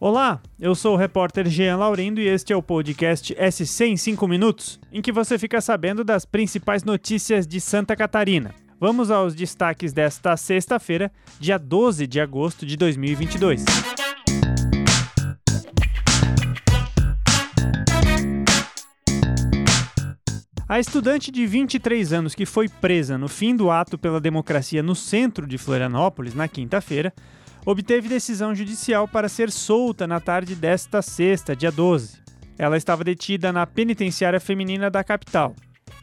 Olá, eu sou o repórter Jean Laurindo e este é o podcast SC em 5 minutos, em que você fica sabendo das principais notícias de Santa Catarina. Vamos aos destaques desta sexta-feira, dia 12 de agosto de 2022. A estudante de 23 anos que foi presa no fim do ato pela democracia no centro de Florianópolis, na quinta-feira, obteve decisão judicial para ser solta na tarde desta sexta, dia 12. Ela estava detida na penitenciária feminina da capital.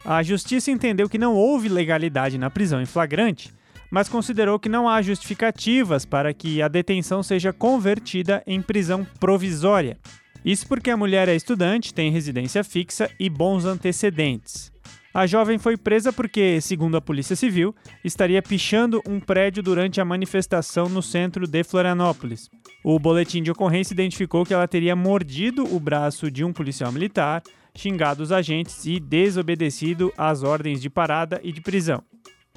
A justiça entendeu que não houve legalidade na prisão em flagrante, mas considerou que não há justificativas para que a detenção seja convertida em prisão provisória. Isso porque a mulher é estudante, tem residência fixa e bons antecedentes. A jovem foi presa porque, segundo a Polícia Civil, estaria pichando um prédio durante a manifestação no centro de Florianópolis. O boletim de ocorrência identificou que ela teria mordido o braço de um policial militar, xingado os agentes e desobedecido às ordens de parada e de prisão.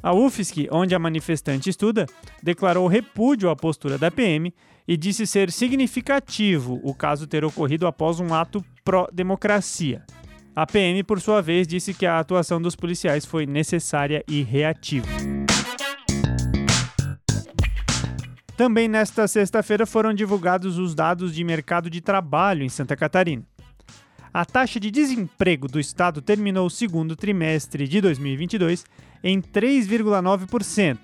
A UFSC, onde a manifestante estuda, declarou repúdio à postura da PM e disse ser significativo o caso ter ocorrido após um ato pró-democracia. A PM, por sua vez, disse que a atuação dos policiais foi necessária e reativa. Também nesta sexta-feira foram divulgados os dados de mercado de trabalho em Santa Catarina. A taxa de desemprego do estado terminou o segundo trimestre de 2022 em 3,9%.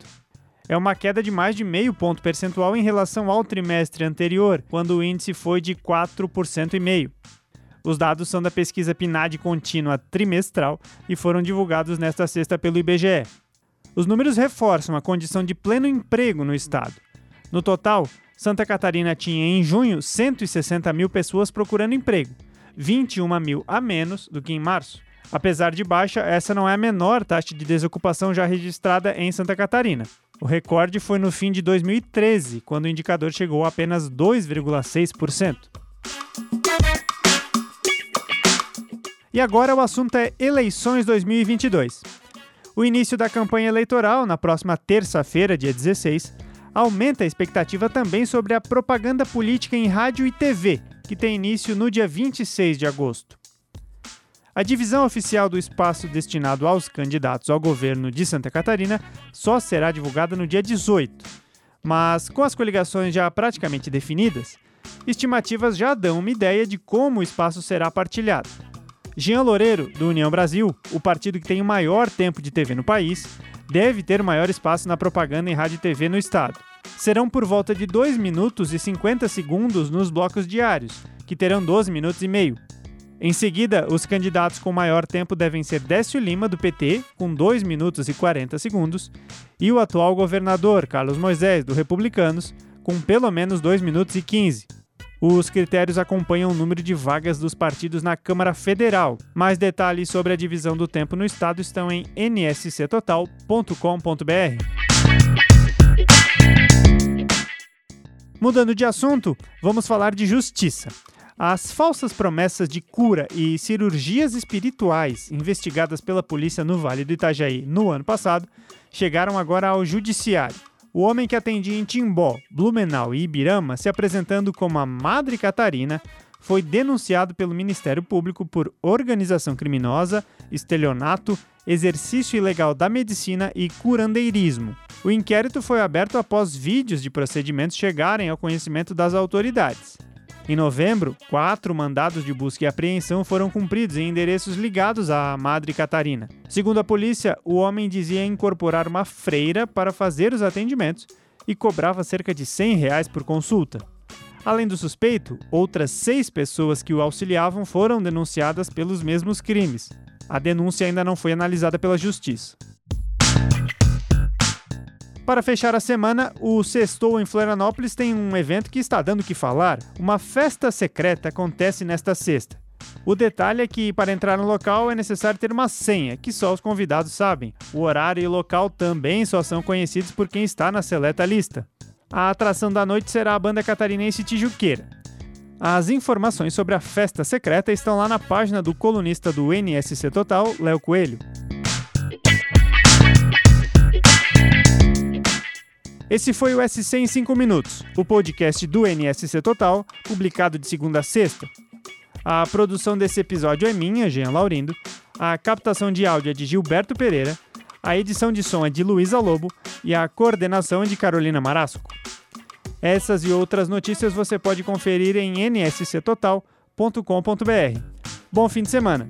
É uma queda de mais de meio ponto percentual em relação ao trimestre anterior, quando o índice foi de 4,5%. Os dados são da pesquisa PNAD contínua trimestral e foram divulgados nesta sexta pelo IBGE. Os números reforçam a condição de pleno emprego no estado. No total, Santa Catarina tinha em junho 160 mil pessoas procurando emprego, 21 mil a menos do que em março. Apesar de baixa, essa não é a menor taxa de desocupação já registrada em Santa Catarina. O recorde foi no fim de 2013, quando o indicador chegou a apenas 2,6%. E agora o assunto é eleições 2022. O início da campanha eleitoral, na próxima terça-feira, dia 16, aumenta a expectativa também sobre a propaganda política em rádio e TV, que tem início no dia 26 de agosto. A divisão oficial do espaço destinado aos candidatos ao governo de Santa Catarina só será divulgada no dia 18. Mas, com as coligações já praticamente definidas, estimativas já dão uma ideia de como o espaço será partilhado. Jean Loureiro, do União Brasil, o partido que tem o maior tempo de TV no país, deve ter maior espaço na propaganda em rádio e TV no estado. Serão por volta de 2 minutos e 50 segundos nos blocos diários, que terão 12 minutos e meio. Em seguida, os candidatos com maior tempo devem ser Décio Lima, do PT, com 2 minutos e 40 segundos, e o atual governador, Carlos Moisés, do Republicanos, com pelo menos 2 minutos e 15. Os critérios acompanham o número de vagas dos partidos na Câmara Federal. Mais detalhes sobre a divisão do tempo no estado estão em nsctotal.com.br. Mudando de assunto, vamos falar de justiça. As falsas promessas de cura e cirurgias espirituais investigadas pela polícia no Vale do Itajaí no ano passado chegaram agora ao judiciário. O homem que atendia em Timbó, Blumenau e Ibirama, se apresentando como a Madre Catarina, foi denunciado pelo Ministério Público por organização criminosa, estelionato, exercício ilegal da medicina e curandeirismo. O inquérito foi aberto após vídeos de procedimentos chegarem ao conhecimento das autoridades. Em novembro, quatro mandados de busca e apreensão foram cumpridos em endereços ligados à Madre Catarina. Segundo a polícia, o homem dizia incorporar uma freira para fazer os atendimentos e cobrava cerca de 100 reais por consulta. Além do suspeito, outras seis pessoas que o auxiliavam foram denunciadas pelos mesmos crimes. A denúncia ainda não foi analisada pela Justiça. Para fechar a semana, o Sextou em Florianópolis tem um evento que está dando o que falar. Uma festa secreta acontece nesta sexta. O detalhe é que para entrar no local é necessário ter uma senha, que só os convidados sabem. O horário e o local também só são conhecidos por quem está na seleta lista. A atração da noite será a banda catarinense Tijuqueira. As informações sobre a festa secreta estão lá na página do colunista do NSC Total, Léo Coelho. Esse foi o SC em 5 minutos, o podcast do NSC Total, publicado de segunda a sexta. A produção desse episódio é minha, Jean Laurindo, a captação de áudio é de Gilberto Pereira, a edição de som é de Luísa Lobo e a coordenação é de Carolina Marasco. Essas e outras notícias você pode conferir em nsctotal.com.br. Bom fim de semana!